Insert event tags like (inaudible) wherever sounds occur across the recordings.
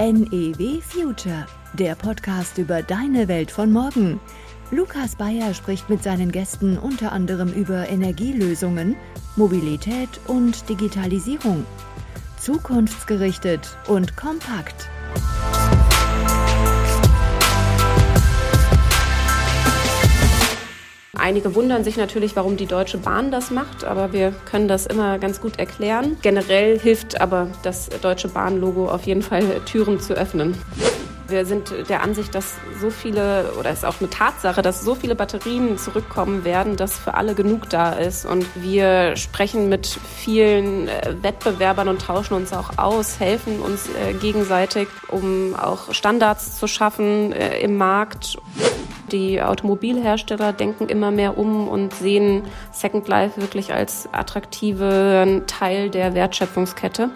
NEW Future, der Podcast über deine Welt von morgen. Lukas Bayer spricht mit seinen Gästen unter anderem über Energielösungen, Mobilität und Digitalisierung. Zukunftsgerichtet und kompakt. Einige wundern sich natürlich, warum die Deutsche Bahn das macht, aber wir können das immer ganz gut erklären. Generell hilft aber das Deutsche Bahn-Logo auf jeden Fall, Türen zu öffnen. Wir sind der Ansicht, dass so viele, oder es ist auch eine Tatsache, dass so viele Batterien zurückkommen werden, dass für alle genug da ist. Und wir sprechen mit vielen äh, Wettbewerbern und tauschen uns auch aus, helfen uns äh, gegenseitig, um auch Standards zu schaffen äh, im Markt. Die Automobilhersteller denken immer mehr um und sehen Second Life wirklich als attraktiven Teil der Wertschöpfungskette.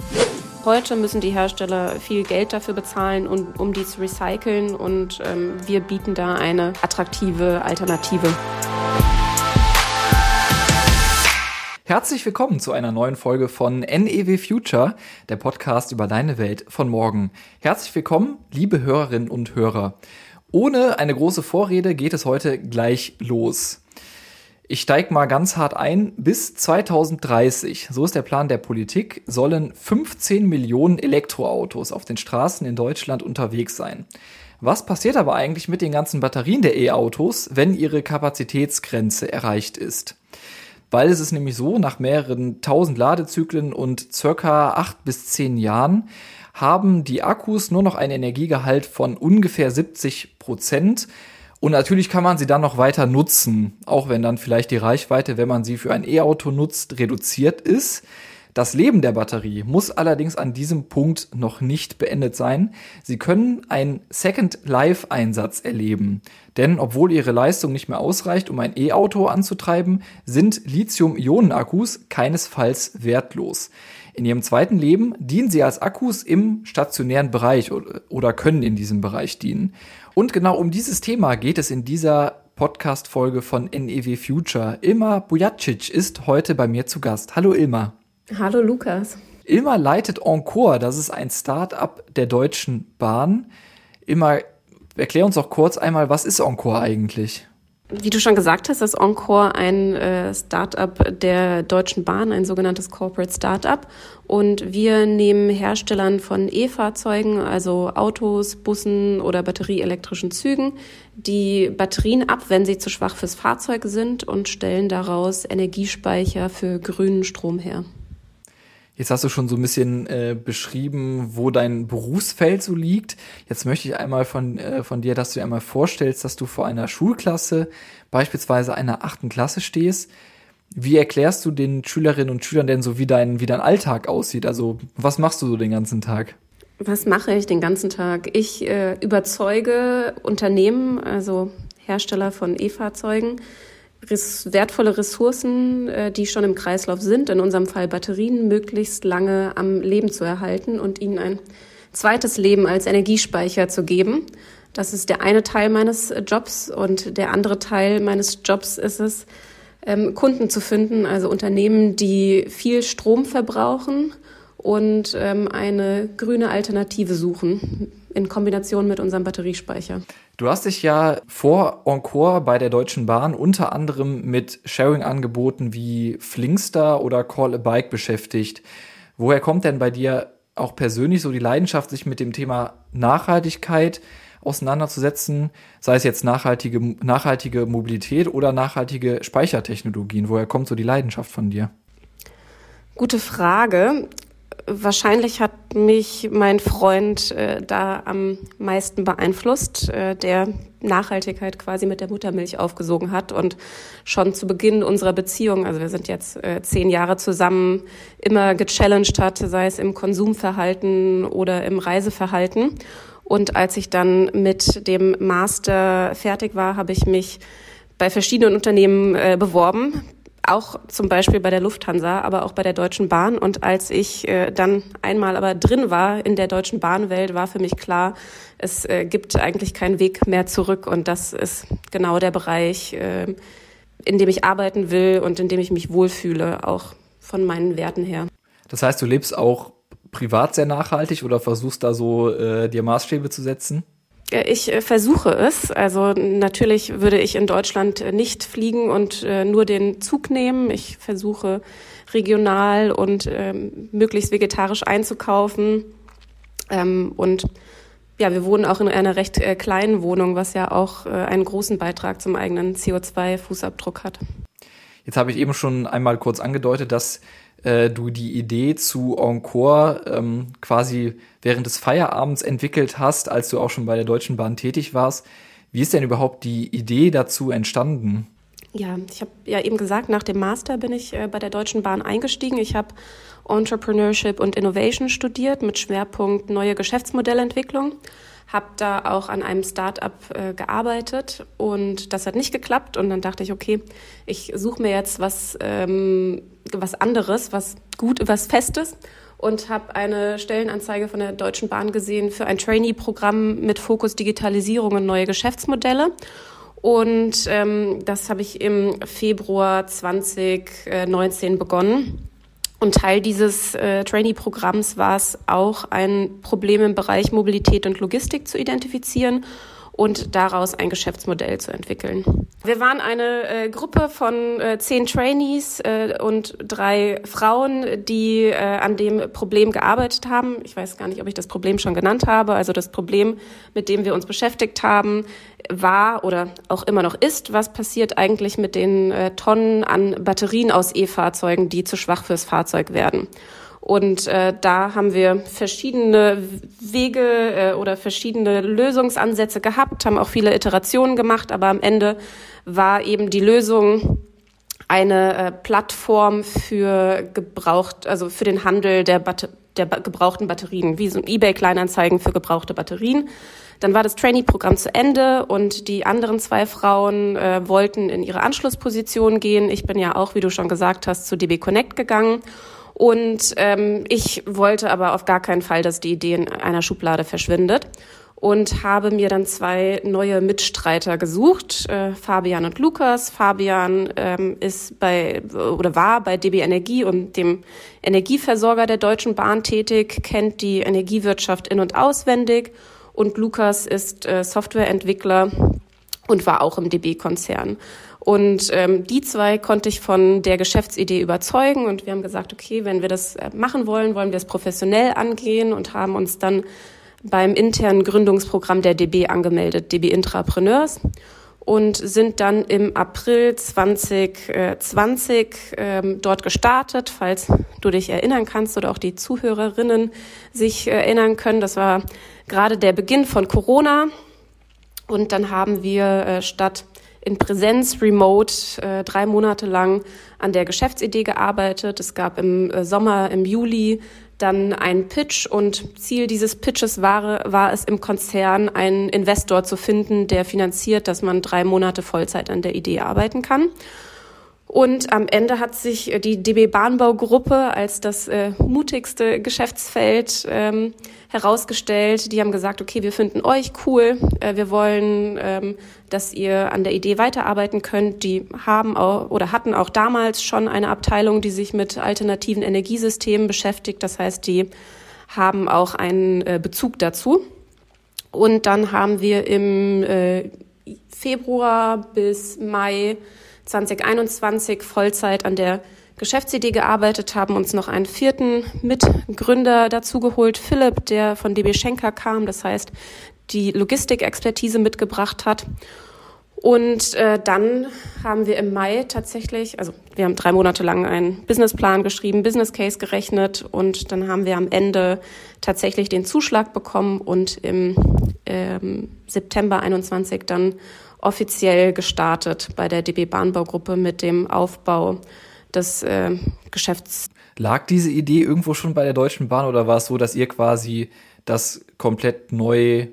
Heute müssen die Hersteller viel Geld dafür bezahlen, um, um die zu recyceln und ähm, wir bieten da eine attraktive Alternative. Herzlich willkommen zu einer neuen Folge von NEW Future, der Podcast über deine Welt von morgen. Herzlich willkommen, liebe Hörerinnen und Hörer. Ohne eine große Vorrede geht es heute gleich los. Ich steige mal ganz hart ein. Bis 2030, so ist der Plan der Politik, sollen 15 Millionen Elektroautos auf den Straßen in Deutschland unterwegs sein. Was passiert aber eigentlich mit den ganzen Batterien der E-Autos, wenn ihre Kapazitätsgrenze erreicht ist? Weil es ist nämlich so, nach mehreren tausend Ladezyklen und circa acht bis zehn Jahren haben die Akkus nur noch einen Energiegehalt von ungefähr 70 Prozent. Und natürlich kann man sie dann noch weiter nutzen, auch wenn dann vielleicht die Reichweite, wenn man sie für ein E-Auto nutzt, reduziert ist. Das Leben der Batterie muss allerdings an diesem Punkt noch nicht beendet sein. Sie können einen Second Life Einsatz erleben. Denn obwohl ihre Leistung nicht mehr ausreicht, um ein E-Auto anzutreiben, sind Lithium-Ionen-Akkus keinesfalls wertlos. In ihrem zweiten Leben dienen sie als Akkus im stationären Bereich oder können in diesem Bereich dienen. Und genau um dieses Thema geht es in dieser Podcast-Folge von NEW Future. Ilma Bujacic ist heute bei mir zu Gast. Hallo Ilma. Hallo Lukas. Ilma leitet Encore, das ist ein Start-up der Deutschen Bahn. Ilma, erklär uns doch kurz einmal, was ist Encore eigentlich? Wie du schon gesagt hast, ist Encore ein äh, Startup der Deutschen Bahn, ein sogenanntes Corporate Startup. Und wir nehmen Herstellern von E-Fahrzeugen, also Autos, Bussen oder batterieelektrischen Zügen, die Batterien ab, wenn sie zu schwach fürs Fahrzeug sind und stellen daraus Energiespeicher für grünen Strom her. Jetzt hast du schon so ein bisschen äh, beschrieben, wo dein Berufsfeld so liegt. Jetzt möchte ich einmal von, äh, von dir, dass du dir einmal vorstellst, dass du vor einer Schulklasse, beispielsweise einer achten Klasse stehst. Wie erklärst du den Schülerinnen und Schülern denn so, wie dein, wie dein Alltag aussieht? Also, was machst du so den ganzen Tag? Was mache ich den ganzen Tag? Ich äh, überzeuge Unternehmen, also Hersteller von E-Fahrzeugen, wertvolle Ressourcen, äh, die schon im Kreislauf sind, in unserem Fall Batterien, möglichst lange am Leben zu erhalten und ihnen ein zweites Leben als Energiespeicher zu geben. Das ist der eine Teil meines Jobs und der andere Teil meines Jobs ist es, ähm, Kunden zu finden, also Unternehmen, die viel Strom verbrauchen und ähm, eine grüne Alternative suchen in Kombination mit unserem Batteriespeicher. Du hast dich ja vor Encore bei der Deutschen Bahn unter anderem mit Sharing-Angeboten wie Flinkster oder Call a Bike beschäftigt. Woher kommt denn bei dir auch persönlich so die Leidenschaft, sich mit dem Thema Nachhaltigkeit auseinanderzusetzen, sei es jetzt nachhaltige, nachhaltige Mobilität oder nachhaltige Speichertechnologien? Woher kommt so die Leidenschaft von dir? Gute Frage wahrscheinlich hat mich mein Freund äh, da am meisten beeinflusst, äh, der Nachhaltigkeit quasi mit der Muttermilch aufgesogen hat und schon zu Beginn unserer Beziehung, also wir sind jetzt äh, zehn Jahre zusammen, immer gechallenged hat, sei es im Konsumverhalten oder im Reiseverhalten. Und als ich dann mit dem Master fertig war, habe ich mich bei verschiedenen Unternehmen äh, beworben, auch zum Beispiel bei der Lufthansa, aber auch bei der Deutschen Bahn. Und als ich äh, dann einmal aber drin war in der Deutschen Bahnwelt, war für mich klar, es äh, gibt eigentlich keinen Weg mehr zurück. Und das ist genau der Bereich, äh, in dem ich arbeiten will und in dem ich mich wohlfühle, auch von meinen Werten her. Das heißt, du lebst auch privat sehr nachhaltig oder versuchst da so äh, dir Maßstäbe zu setzen? Äh, ich äh, versuche es. Also natürlich würde ich in Deutschland äh, nicht fliegen und nur den Zug nehmen. Ich versuche regional und ähm, möglichst vegetarisch einzukaufen. Ähm, und ja, wir wohnen auch in einer recht kleinen Wohnung, was ja auch einen großen Beitrag zum eigenen CO2-Fußabdruck hat. Jetzt habe ich eben schon einmal kurz angedeutet, dass äh, du die Idee zu Encore ähm, quasi während des Feierabends entwickelt hast, als du auch schon bei der Deutschen Bahn tätig warst. Wie ist denn überhaupt die Idee dazu entstanden? Ja, ich habe ja eben gesagt, nach dem Master bin ich äh, bei der Deutschen Bahn eingestiegen. Ich habe Entrepreneurship und Innovation studiert mit Schwerpunkt neue Geschäftsmodellentwicklung habe da auch an einem Start-up äh, gearbeitet und das hat nicht geklappt und dann dachte ich, okay, ich suche mir jetzt was, ähm, was anderes, was gut, was Festes und habe eine Stellenanzeige von der Deutschen Bahn gesehen für ein Trainee-Programm mit Fokus Digitalisierung und neue Geschäftsmodelle. Und ähm, das habe ich im Februar 2019 begonnen. Und Teil dieses äh, Trainee-Programms war es auch, ein Problem im Bereich Mobilität und Logistik zu identifizieren und daraus ein Geschäftsmodell zu entwickeln. Wir waren eine äh, Gruppe von äh, zehn Trainees äh, und drei Frauen, die äh, an dem Problem gearbeitet haben. Ich weiß gar nicht, ob ich das Problem schon genannt habe. Also das Problem, mit dem wir uns beschäftigt haben, war oder auch immer noch ist, was passiert eigentlich mit den äh, Tonnen an Batterien aus E-Fahrzeugen, die zu schwach fürs Fahrzeug werden. Und äh, da haben wir verschiedene Wege äh, oder verschiedene Lösungsansätze gehabt, haben auch viele Iterationen gemacht, aber am Ende war eben die Lösung eine äh, Plattform für gebraucht, also für den Handel der, Bat der ba gebrauchten Batterien, wie so ein eBay-Kleinanzeigen für gebrauchte Batterien. Dann war das Trainee-Programm zu Ende und die anderen zwei Frauen äh, wollten in ihre Anschlussposition gehen. Ich bin ja auch, wie du schon gesagt hast, zu DB Connect gegangen und ähm, ich wollte aber auf gar keinen Fall, dass die Idee in einer Schublade verschwindet und habe mir dann zwei neue Mitstreiter gesucht, äh, Fabian und Lukas. Fabian ähm, ist bei oder war bei DB Energie und dem Energieversorger der Deutschen Bahn tätig, kennt die Energiewirtschaft in und auswendig und Lukas ist äh, Softwareentwickler und war auch im DB-Konzern. Und ähm, die zwei konnte ich von der Geschäftsidee überzeugen und wir haben gesagt, okay, wenn wir das äh, machen wollen, wollen wir es professionell angehen und haben uns dann beim internen Gründungsprogramm der DB angemeldet, DB Intrapreneurs und sind dann im April 2020 ähm, dort gestartet, falls du dich erinnern kannst oder auch die Zuhörerinnen sich erinnern können. Das war gerade der Beginn von Corona und dann haben wir äh, statt in Präsenz, remote, äh, drei Monate lang an der Geschäftsidee gearbeitet. Es gab im äh, Sommer, im Juli dann einen Pitch und Ziel dieses Pitches war, war es im Konzern einen Investor zu finden, der finanziert, dass man drei Monate Vollzeit an der Idee arbeiten kann. Und am Ende hat sich die DB Bahnbaugruppe als das äh, mutigste Geschäftsfeld ähm, herausgestellt. Die haben gesagt, okay, wir finden euch cool, äh, wir wollen, ähm, dass ihr an der Idee weiterarbeiten könnt. Die haben auch oder hatten auch damals schon eine Abteilung, die sich mit alternativen Energiesystemen beschäftigt. Das heißt, die haben auch einen äh, Bezug dazu. Und dann haben wir im äh, Februar bis Mai 2021 Vollzeit an der Geschäftsidee gearbeitet, haben uns noch einen vierten Mitgründer dazugeholt, Philipp, der von DB Schenker kam, das heißt, die Logistikexpertise mitgebracht hat. Und äh, dann haben wir im Mai tatsächlich, also wir haben drei Monate lang einen Businessplan geschrieben, Business Case gerechnet und dann haben wir am Ende tatsächlich den Zuschlag bekommen und im ähm, September 21 dann offiziell gestartet bei der DB Bahnbaugruppe mit dem Aufbau des äh, Geschäfts. Lag diese Idee irgendwo schon bei der Deutschen Bahn oder war es so, dass ihr quasi das komplett neu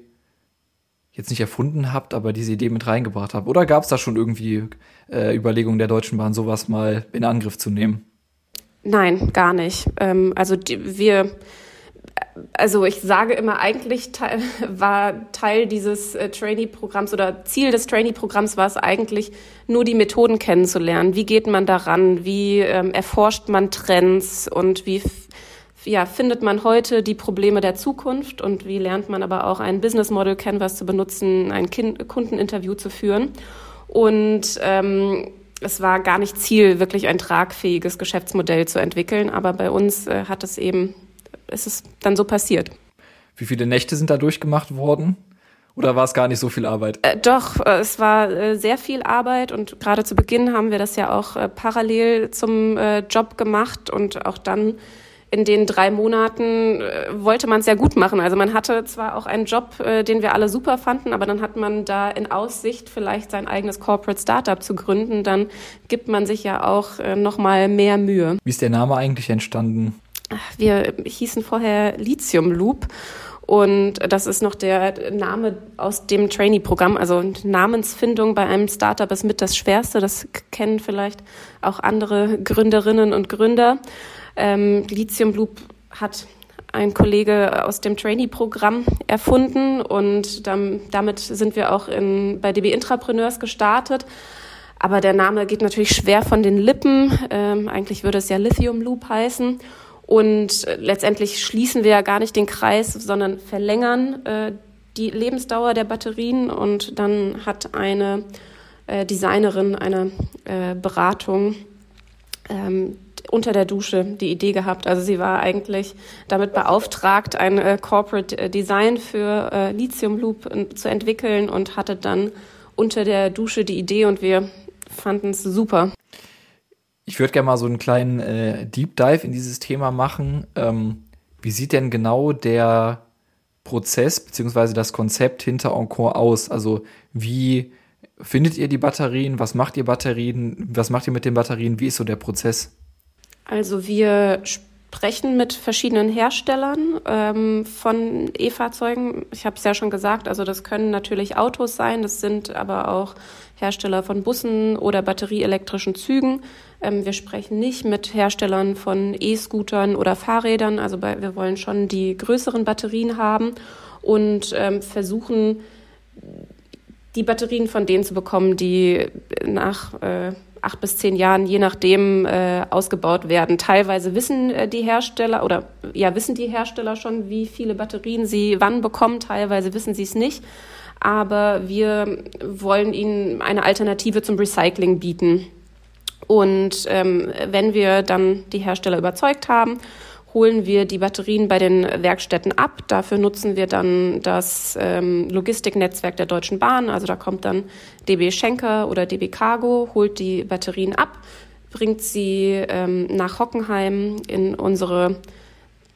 jetzt nicht erfunden habt, aber diese Idee mit reingebracht habt? Oder gab es da schon irgendwie äh, Überlegungen der Deutschen Bahn, sowas mal in Angriff zu nehmen? Nein, gar nicht. Ähm, also die, wir also ich sage immer, eigentlich teil, war Teil dieses äh, Trainee-Programms oder Ziel des Trainee-Programms war es eigentlich, nur die Methoden kennenzulernen. Wie geht man daran? Wie ähm, erforscht man Trends und wie ja, findet man heute die Probleme der Zukunft und wie lernt man aber auch ein Business Model Canvas zu benutzen, ein kind Kundeninterview zu führen. Und ähm, es war gar nicht Ziel, wirklich ein tragfähiges Geschäftsmodell zu entwickeln, aber bei uns äh, hat es eben, ist es dann so passiert. Wie viele Nächte sind da durchgemacht worden? Oder war es gar nicht so viel Arbeit? Äh, doch, äh, es war äh, sehr viel Arbeit und gerade zu Beginn haben wir das ja auch äh, parallel zum äh, Job gemacht und auch dann in den drei Monaten äh, wollte man es ja gut machen. Also man hatte zwar auch einen Job, den wir alle super fanden, aber dann hat man da in Aussicht, vielleicht sein eigenes Corporate Startup zu gründen. Dann gibt man sich ja auch noch mal mehr Mühe. Wie ist der Name eigentlich entstanden? Wir hießen vorher Lithium Loop und das ist noch der Name aus dem Trainee-Programm. Also Namensfindung bei einem Startup ist mit das Schwerste. Das kennen vielleicht auch andere Gründerinnen und Gründer. Ähm, Lithium Loop hat ein Kollege aus dem Trainee-Programm erfunden und dann, damit sind wir auch in, bei DB Intrapreneurs gestartet. Aber der Name geht natürlich schwer von den Lippen. Ähm, eigentlich würde es ja Lithium Loop heißen. Und äh, letztendlich schließen wir ja gar nicht den Kreis, sondern verlängern äh, die Lebensdauer der Batterien. Und dann hat eine äh, Designerin eine äh, Beratung ähm, unter der Dusche die Idee gehabt. Also sie war eigentlich damit beauftragt, ein äh, Corporate äh, Design für äh, Lithium Loop äh, zu entwickeln und hatte dann unter der Dusche die Idee und wir fanden es super. Ich würde gerne mal so einen kleinen äh, Deep Dive in dieses Thema machen. Ähm, wie sieht denn genau der Prozess beziehungsweise das Konzept hinter Encore aus? Also wie findet ihr die Batterien? Was macht ihr Batterien? Was macht ihr mit den Batterien? Wie ist so der Prozess? Also wir sprechen mit verschiedenen Herstellern ähm, von E-Fahrzeugen. Ich habe es ja schon gesagt, also das können natürlich Autos sein, das sind aber auch Hersteller von Bussen oder batterieelektrischen Zügen. Ähm, wir sprechen nicht mit Herstellern von E-Scootern oder Fahrrädern. Also bei, wir wollen schon die größeren Batterien haben und ähm, versuchen, die Batterien von denen zu bekommen, die nach äh, acht bis zehn Jahren, je nachdem, äh, ausgebaut werden. Teilweise wissen äh, die Hersteller oder ja, wissen die Hersteller schon, wie viele Batterien sie wann bekommen. Teilweise wissen sie es nicht. Aber wir wollen ihnen eine Alternative zum Recycling bieten. Und ähm, wenn wir dann die Hersteller überzeugt haben, holen wir die Batterien bei den Werkstätten ab. Dafür nutzen wir dann das ähm, Logistiknetzwerk der Deutschen Bahn. Also da kommt dann DB Schenker oder DB Cargo, holt die Batterien ab, bringt sie ähm, nach Hockenheim in unsere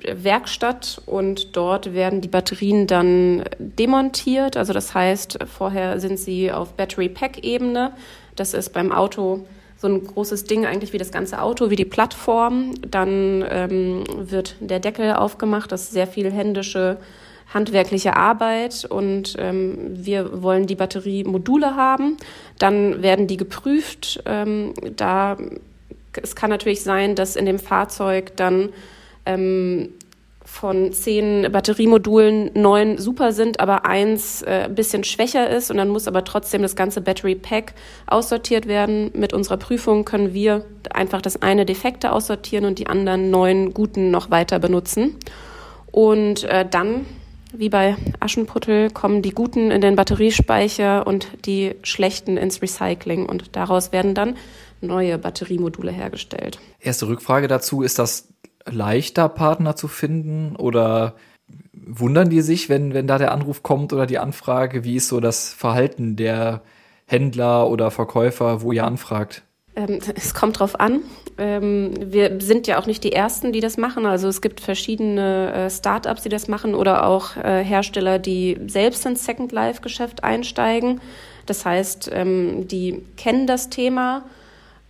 Werkstatt und dort werden die Batterien dann demontiert. Also das heißt, vorher sind sie auf Battery Pack Ebene. Das ist beim Auto so ein großes Ding eigentlich wie das ganze Auto, wie die Plattform. Dann ähm, wird der Deckel aufgemacht. Das ist sehr viel händische, handwerkliche Arbeit und ähm, wir wollen die Batteriemodule haben. Dann werden die geprüft. Ähm, da es kann natürlich sein, dass in dem Fahrzeug dann ähm, von zehn Batteriemodulen neun super sind, aber eins äh, ein bisschen schwächer ist und dann muss aber trotzdem das ganze Battery Pack aussortiert werden. Mit unserer Prüfung können wir einfach das eine defekte aussortieren und die anderen neun guten noch weiter benutzen. Und äh, dann, wie bei Aschenputtel, kommen die guten in den Batteriespeicher und die schlechten ins Recycling und daraus werden dann neue Batteriemodule hergestellt. Erste Rückfrage dazu, ist das leichter, Partner zu finden? Oder wundern die sich, wenn, wenn da der Anruf kommt oder die Anfrage? Wie ist so das Verhalten der Händler oder Verkäufer, wo ihr anfragt? Ähm, es kommt drauf an. Ähm, wir sind ja auch nicht die Ersten, die das machen. Also es gibt verschiedene äh, Startups, die das machen oder auch äh, Hersteller, die selbst ins Second Life Geschäft einsteigen. Das heißt, ähm, die kennen das Thema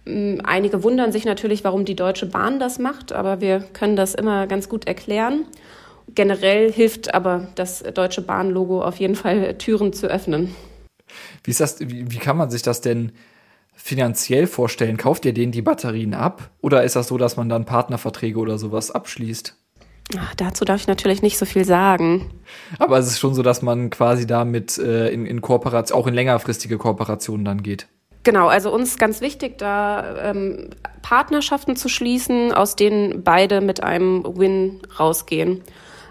einige wundern sich natürlich, warum die Deutsche Bahn das macht, aber wir können das immer ganz gut erklären. Generell hilft aber das Deutsche Bahn-Logo auf jeden Fall, Türen zu öffnen. Wie, ist das, wie, wie kann man sich das denn finanziell vorstellen? Kauft ihr denen die Batterien ab? Oder ist das so, dass man dann Partnerverträge oder sowas abschließt? Ach, dazu darf ich natürlich nicht so viel sagen. Aber es ist schon so, dass man quasi damit äh, in, in Kooperation, auch in längerfristige Kooperationen dann geht. Genau, also uns ganz wichtig, da ähm, Partnerschaften zu schließen, aus denen beide mit einem Win rausgehen.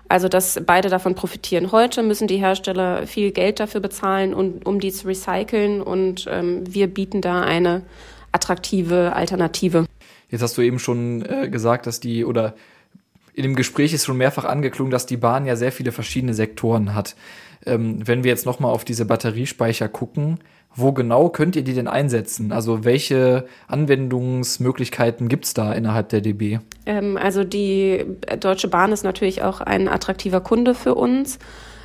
Also dass beide davon profitieren. Heute müssen die Hersteller viel Geld dafür bezahlen, um, um die zu recyceln und ähm, wir bieten da eine attraktive Alternative. Jetzt hast du eben schon äh, gesagt, dass die oder in dem Gespräch ist schon mehrfach angeklungen, dass die Bahn ja sehr viele verschiedene Sektoren hat. Ähm, wenn wir jetzt nochmal auf diese Batteriespeicher gucken, wo genau könnt ihr die denn einsetzen? Also welche Anwendungsmöglichkeiten gibt's da innerhalb der DB? Ähm, also die Deutsche Bahn ist natürlich auch ein attraktiver Kunde für uns.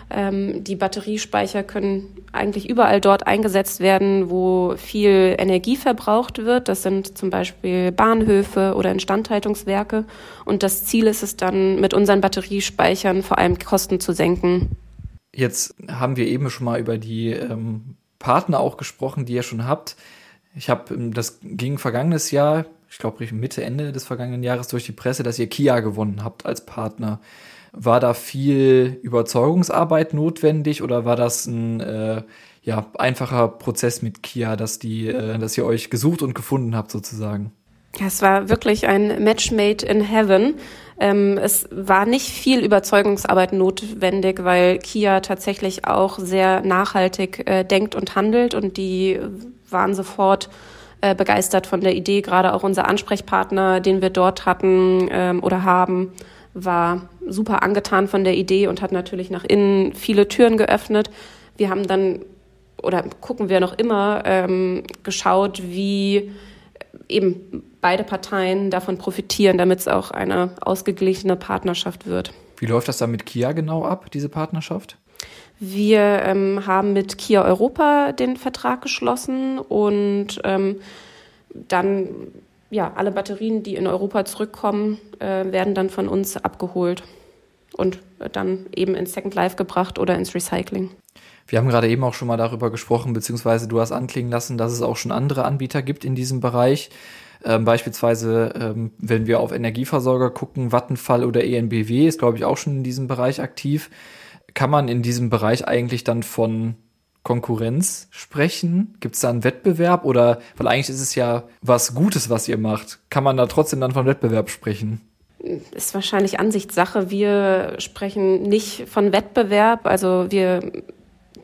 Ähm, die Batteriespeicher können eigentlich überall dort eingesetzt werden, wo viel Energie verbraucht wird. Das sind zum Beispiel Bahnhöfe oder Instandhaltungswerke. Und das Ziel ist es dann, mit unseren Batteriespeichern vor allem Kosten zu senken. Jetzt haben wir eben schon mal über die ähm, Partner auch gesprochen, die ihr schon habt. Ich habe, ähm, das ging vergangenes Jahr, ich glaube Mitte, Ende des vergangenen Jahres durch die Presse, dass ihr Kia gewonnen habt als Partner. War da viel Überzeugungsarbeit notwendig oder war das ein äh, ja, einfacher Prozess mit Kia, dass, die, äh, dass ihr euch gesucht und gefunden habt sozusagen? Es war wirklich ein Match made in heaven. Ähm, es war nicht viel Überzeugungsarbeit notwendig, weil Kia tatsächlich auch sehr nachhaltig äh, denkt und handelt und die waren sofort äh, begeistert von der Idee. Gerade auch unser Ansprechpartner, den wir dort hatten ähm, oder haben, war super angetan von der Idee und hat natürlich nach innen viele Türen geöffnet. Wir haben dann oder gucken wir noch immer ähm, geschaut, wie eben beide Parteien davon profitieren, damit es auch eine ausgeglichene Partnerschaft wird. Wie läuft das dann mit Kia genau ab, diese Partnerschaft? Wir ähm, haben mit Kia Europa den Vertrag geschlossen und ähm, dann ja alle Batterien, die in Europa zurückkommen, äh, werden dann von uns abgeholt und dann eben ins Second Life gebracht oder ins Recycling. Wir haben gerade eben auch schon mal darüber gesprochen, beziehungsweise du hast anklingen lassen, dass es auch schon andere Anbieter gibt in diesem Bereich. Ähm, beispielsweise, ähm, wenn wir auf Energieversorger gucken, Vattenfall oder ENBW ist, glaube ich, auch schon in diesem Bereich aktiv. Kann man in diesem Bereich eigentlich dann von Konkurrenz sprechen? Gibt es da einen Wettbewerb oder, weil eigentlich ist es ja was Gutes, was ihr macht, kann man da trotzdem dann von Wettbewerb sprechen? Ist wahrscheinlich Ansichtssache. Wir sprechen nicht von Wettbewerb. Also wir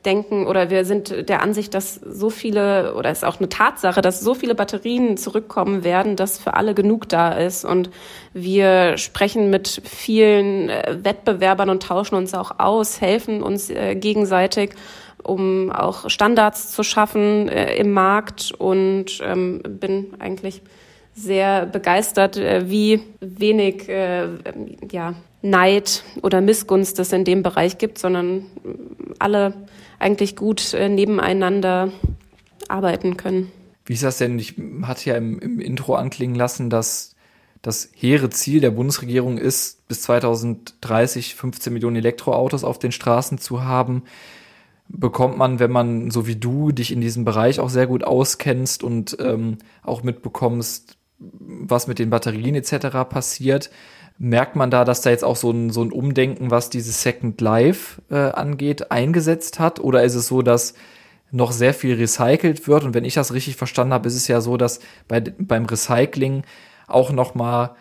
denken oder wir sind der Ansicht, dass so viele oder ist auch eine Tatsache, dass so viele Batterien zurückkommen werden, dass für alle genug da ist. Und wir sprechen mit vielen äh, Wettbewerbern und tauschen uns auch aus, helfen uns äh, gegenseitig um auch Standards zu schaffen äh, im Markt und ähm, bin eigentlich sehr begeistert, äh, wie wenig äh, ja, Neid oder Missgunst es in dem Bereich gibt, sondern alle eigentlich gut äh, nebeneinander arbeiten können. Wie ist das denn? Ich hatte ja im, im Intro anklingen lassen, dass das hehre Ziel der Bundesregierung ist, bis 2030 15 Millionen Elektroautos auf den Straßen zu haben. Bekommt man, wenn man so wie du dich in diesem Bereich auch sehr gut auskennst und ähm, auch mitbekommst, was mit den Batterien etc. passiert, Merkt man da, dass da jetzt auch so ein, so ein Umdenken, was dieses Second Life äh, angeht, eingesetzt hat? Oder ist es so, dass noch sehr viel recycelt wird? Und wenn ich das richtig verstanden habe, ist es ja so, dass bei, beim Recycling auch noch mal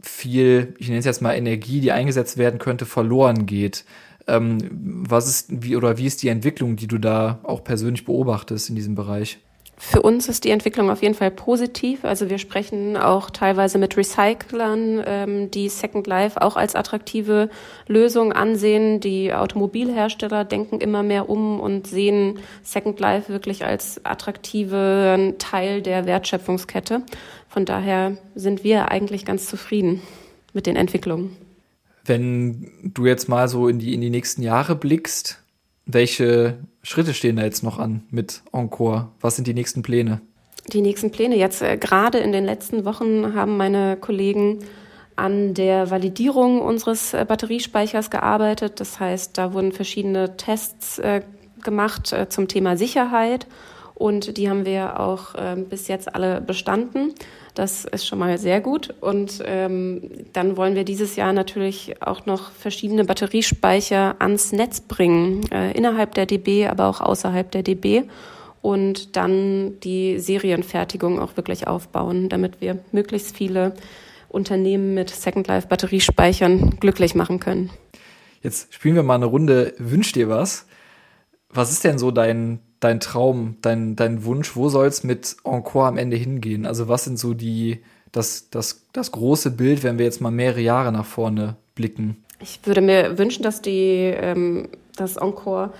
viel, ich nenne es jetzt mal Energie, die eingesetzt werden könnte, verloren geht. Ähm, was ist, wie oder wie ist die Entwicklung, die du da auch persönlich beobachtest in diesem Bereich? Für uns ist die Entwicklung auf jeden Fall positiv. Also wir sprechen auch teilweise mit Recyclern, ähm, die Second Life auch als attraktive Lösung ansehen. Die Automobilhersteller denken immer mehr um und sehen Second Life wirklich als attraktiven Teil der Wertschöpfungskette. Von daher sind wir eigentlich ganz zufrieden mit den Entwicklungen. Wenn du jetzt mal so in die, in die nächsten Jahre blickst, welche Schritte stehen da jetzt noch an mit Encore? Was sind die nächsten Pläne? Die nächsten Pläne jetzt äh, gerade in den letzten Wochen haben meine Kollegen an der Validierung unseres äh, Batteriespeichers gearbeitet. Das heißt, da wurden verschiedene Tests äh, gemacht äh, zum Thema Sicherheit und die haben wir auch äh, bis jetzt alle bestanden. Das ist schon mal sehr gut. Und ähm, dann wollen wir dieses Jahr natürlich auch noch verschiedene Batteriespeicher ans Netz bringen, äh, innerhalb der DB, aber auch außerhalb der DB. und dann die Serienfertigung auch wirklich aufbauen, damit wir möglichst viele Unternehmen mit Second Life Batteriespeichern glücklich machen können. Jetzt spielen wir mal eine Runde Wünsch dir was. Was ist denn so dein, dein Traum, dein, dein Wunsch? Wo soll es mit Encore am Ende hingehen? Also was sind so die, das, das, das große Bild, wenn wir jetzt mal mehrere Jahre nach vorne blicken? Ich würde mir wünschen, dass die, ähm, das Encore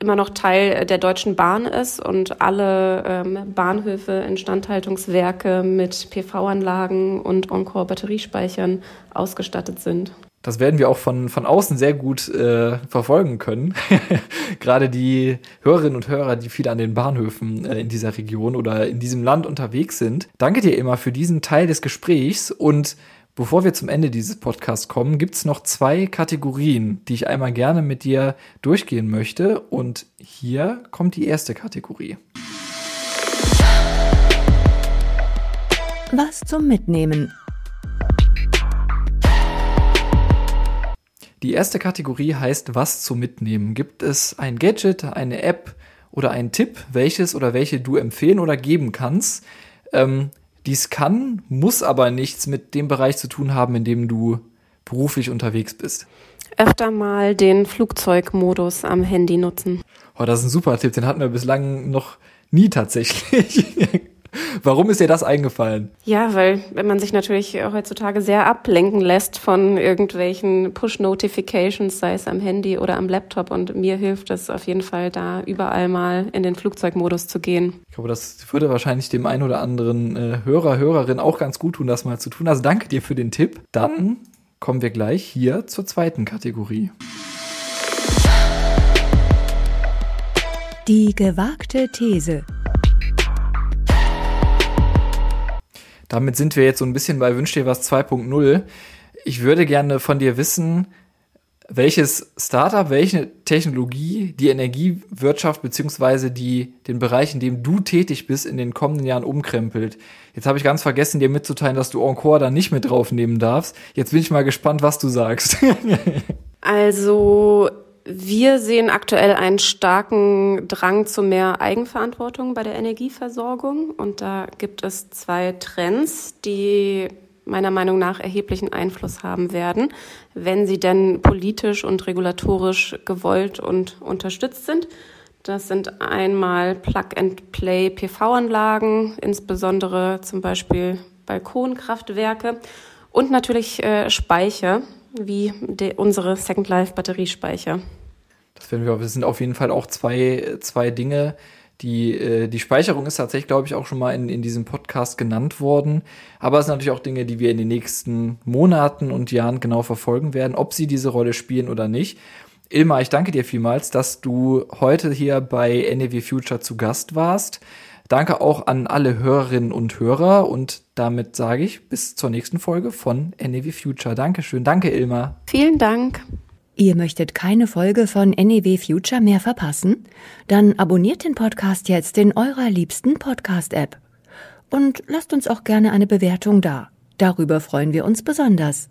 immer noch Teil der Deutschen Bahn ist und alle ähm, Bahnhöfe, Instandhaltungswerke mit PV-Anlagen und Encore-Batteriespeichern ausgestattet sind. Das werden wir auch von, von außen sehr gut äh, verfolgen können. (laughs) Gerade die Hörerinnen und Hörer, die viel an den Bahnhöfen äh, in dieser Region oder in diesem Land unterwegs sind. Danke dir immer für diesen Teil des Gesprächs und Bevor wir zum Ende dieses Podcasts kommen, gibt es noch zwei Kategorien, die ich einmal gerne mit dir durchgehen möchte. Und hier kommt die erste Kategorie. Was zum Mitnehmen. Die erste Kategorie heißt Was zum Mitnehmen. Gibt es ein Gadget, eine App oder einen Tipp, welches oder welche du empfehlen oder geben kannst? Ähm, dies kann, muss aber nichts mit dem Bereich zu tun haben, in dem du beruflich unterwegs bist. Öfter mal den Flugzeugmodus am Handy nutzen. Oh, das ist ein super Tipp, den hatten wir bislang noch nie tatsächlich. (laughs) Warum ist dir das eingefallen? Ja, weil wenn man sich natürlich heutzutage sehr ablenken lässt von irgendwelchen Push-Notifications, sei es am Handy oder am Laptop. Und mir hilft es auf jeden Fall, da überall mal in den Flugzeugmodus zu gehen. Ich glaube, das würde wahrscheinlich dem einen oder anderen äh, Hörer, Hörerin auch ganz gut tun, das mal zu tun. Also danke dir für den Tipp. Dann kommen wir gleich hier zur zweiten Kategorie. Die gewagte These. Damit sind wir jetzt so ein bisschen bei Wünsch dir was 2.0. Ich würde gerne von dir wissen, welches Startup, welche Technologie die Energiewirtschaft beziehungsweise die, den Bereich, in dem du tätig bist, in den kommenden Jahren umkrempelt. Jetzt habe ich ganz vergessen, dir mitzuteilen, dass du Encore da nicht mit draufnehmen darfst. Jetzt bin ich mal gespannt, was du sagst. (laughs) also wir sehen aktuell einen starken Drang zu mehr Eigenverantwortung bei der Energieversorgung. Und da gibt es zwei Trends, die meiner Meinung nach erheblichen Einfluss haben werden, wenn sie denn politisch und regulatorisch gewollt und unterstützt sind. Das sind einmal Plug-and-Play PV-Anlagen, insbesondere zum Beispiel Balkonkraftwerke und natürlich äh, Speicher, wie de, unsere Second Life Batteriespeicher. Das werden wir, das sind auf jeden Fall auch zwei, zwei Dinge. Die, äh, die Speicherung ist tatsächlich, glaube ich, auch schon mal in, in diesem Podcast genannt worden. Aber es sind natürlich auch Dinge, die wir in den nächsten Monaten und Jahren genau verfolgen werden, ob sie diese Rolle spielen oder nicht. Ilma, ich danke dir vielmals, dass du heute hier bei NEW Future zu Gast warst. Danke auch an alle Hörerinnen und Hörer und damit sage ich bis zur nächsten Folge von NEW Future. Dankeschön. Danke, Ilma. Vielen Dank. Ihr möchtet keine Folge von NEW Future mehr verpassen? Dann abonniert den Podcast jetzt in eurer liebsten Podcast-App. Und lasst uns auch gerne eine Bewertung da. Darüber freuen wir uns besonders.